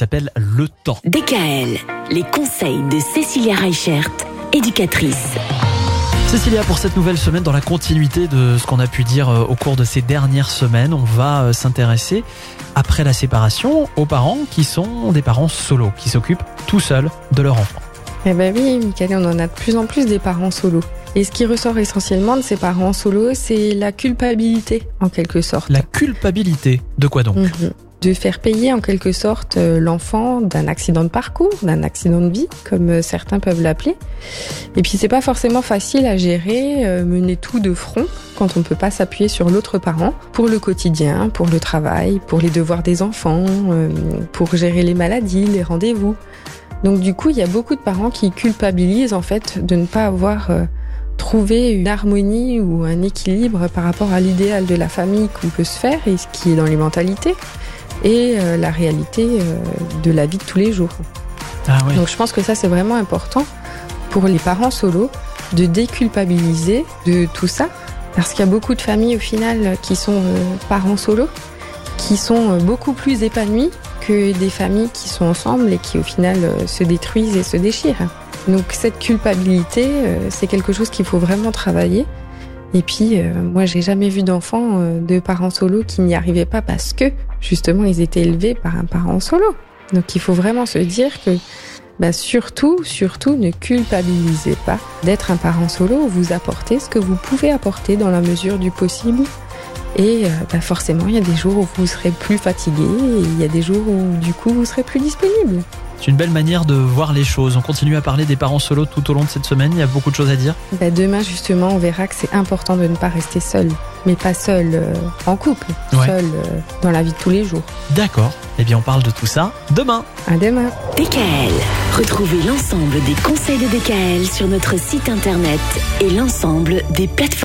s'appelle Le Temps. DKL, les conseils de Cécilia Reichert, éducatrice. Cécilia, pour cette nouvelle semaine, dans la continuité de ce qu'on a pu dire euh, au cours de ces dernières semaines, on va euh, s'intéresser, après la séparation, aux parents qui sont des parents solo, qui s'occupent tout seuls de leur enfant. Eh ben oui, Michael, on en a de plus en plus des parents solo. Et ce qui ressort essentiellement de ces parents solo, c'est la culpabilité, en quelque sorte. La culpabilité, de quoi donc? Mhm. De faire payer en quelque sorte euh, l'enfant d'un accident de parcours, d'un accident de vie, comme euh, certains peuvent l'appeler. Et puis c'est pas forcément facile à gérer, euh, mener tout de front quand on peut pas s'appuyer sur l'autre parent pour le quotidien, pour le travail, pour les devoirs des enfants, pour gérer les maladies, les rendez-vous. Donc du coup, il y a beaucoup de parents qui culpabilisent en fait de ne pas avoir trouvé une harmonie ou un équilibre par rapport à l'idéal de la famille qu'on peut se faire et ce qui est dans les mentalités et euh, la réalité euh, de la vie de tous les jours. Ah. Donc je pense que ça c'est vraiment important pour les parents solos de déculpabiliser de tout ça parce qu'il y a beaucoup de familles au final qui sont euh, parents solos qui sont beaucoup plus épanouies que des familles qui sont ensemble et qui au final se détruisent et se déchirent. Donc cette culpabilité, c'est quelque chose qu'il faut vraiment travailler. Et puis euh, moi j'ai jamais vu d'enfants euh, de parents solos qui n'y arrivaient pas parce que justement ils étaient élevés par un parent solo. Donc il faut vraiment se dire que bah, surtout, surtout ne culpabilisez pas d'être un parent solo. Vous apportez ce que vous pouvez apporter dans la mesure du possible. Et euh, bah, forcément, il y a des jours où vous serez plus fatigué et il y a des jours où du coup vous serez plus disponible. C'est une belle manière de voir les choses. On continue à parler des parents solos tout au long de cette semaine. Il y a beaucoup de choses à dire. Bah, demain justement, on verra que c'est important de ne pas rester seul, mais pas seul euh, en couple, Ouais. seul euh, dans la vie de tous les jours. D'accord. Eh bien, on parle de tout ça demain. À demain. DKL, retrouvez l'ensemble des conseils de DKL sur notre site internet et l'ensemble des plateformes.